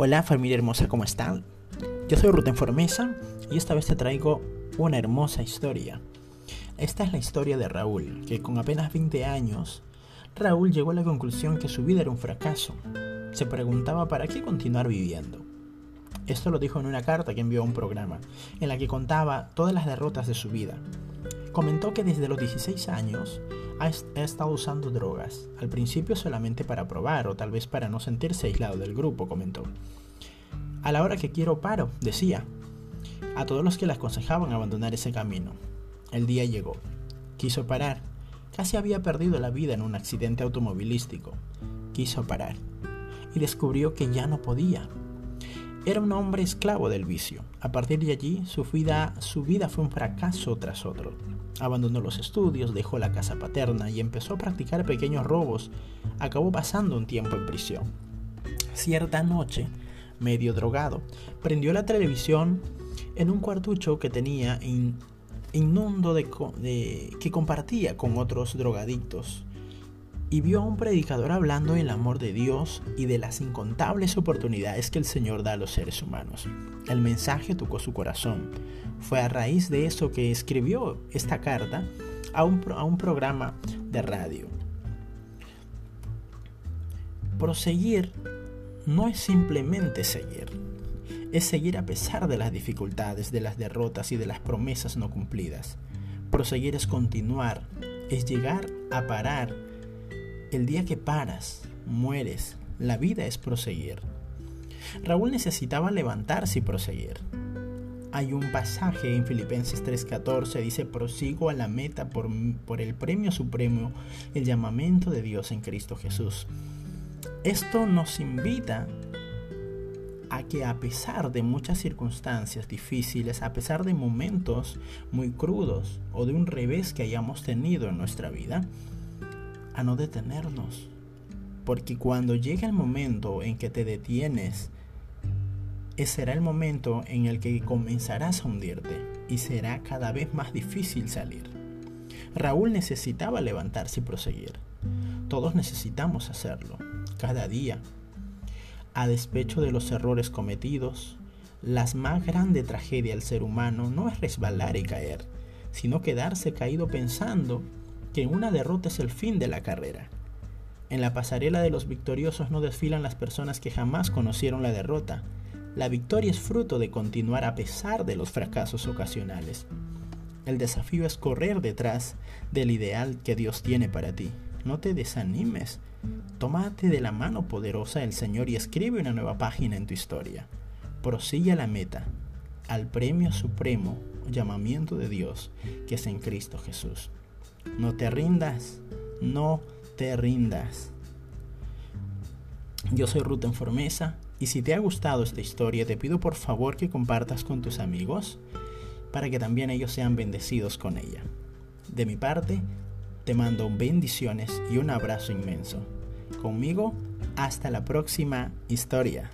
Hola familia hermosa, ¿cómo están? Yo soy Ruten Formesa y esta vez te traigo una hermosa historia. Esta es la historia de Raúl, que con apenas 20 años, Raúl llegó a la conclusión que su vida era un fracaso. Se preguntaba para qué continuar viviendo. Esto lo dijo en una carta que envió a un programa, en la que contaba todas las derrotas de su vida. Comentó que desde los 16 años ha, estado usando drogas, al principio solamente para probar o tal vez para no sentirse aislado del grupo, comentó. A la hora que quiero paro, decía, a todos los que le aconsejaban abandonar ese camino. El día llegó. Quiso parar. Casi había perdido la vida en un accidente automovilístico. Quiso parar. Y descubrió que ya no podía. Era un hombre esclavo del vicio. A partir de allí, su vida, su vida fue un fracaso tras otro. Abandonó los estudios, dejó la casa paterna y empezó a practicar pequeños robos. Acabó pasando un tiempo en prisión. Cierta noche, medio drogado, prendió la televisión en un cuartucho que tenía en inmundo de, de, que compartía con otros drogadictos y vio a un predicador hablando del amor de Dios y de las incontables oportunidades que el Señor da a los seres humanos. El mensaje tocó su corazón. Fue a raíz de eso que escribió esta carta a un, a un programa de radio. Proseguir no es simplemente seguir, es seguir a pesar de las dificultades, de las derrotas y de las promesas no cumplidas. Proseguir es continuar, es llegar a parar el día que paras, mueres, la vida es proseguir. Raúl necesitaba levantarse y proseguir. Hay un pasaje en Filipenses 3:14, dice, prosigo a la meta por, por el premio supremo, el llamamiento de Dios en Cristo Jesús. Esto nos invita a que a pesar de muchas circunstancias difíciles, a pesar de momentos muy crudos o de un revés que hayamos tenido en nuestra vida, a no detenernos. Porque cuando llega el momento en que te detienes, ese será el momento en el que comenzarás a hundirte y será cada vez más difícil salir. Raúl necesitaba levantarse y proseguir. Todos necesitamos hacerlo, cada día. A despecho de los errores cometidos, la más grande tragedia del ser humano no es resbalar y caer, sino quedarse caído pensando que una derrota es el fin de la carrera. En la pasarela de los victoriosos no desfilan las personas que jamás conocieron la derrota. La victoria es fruto de continuar a pesar de los fracasos ocasionales. El desafío es correr detrás del ideal que Dios tiene para ti. No te desanimes. Tómate de la mano poderosa del Señor y escribe una nueva página en tu historia. Prosigue a la meta, al premio supremo llamamiento de Dios que es en Cristo Jesús. No te rindas, no te rindas. Yo soy Ruth Formesa y si te ha gustado esta historia te pido por favor que compartas con tus amigos para que también ellos sean bendecidos con ella. De mi parte, te mando bendiciones y un abrazo inmenso. Conmigo, hasta la próxima historia.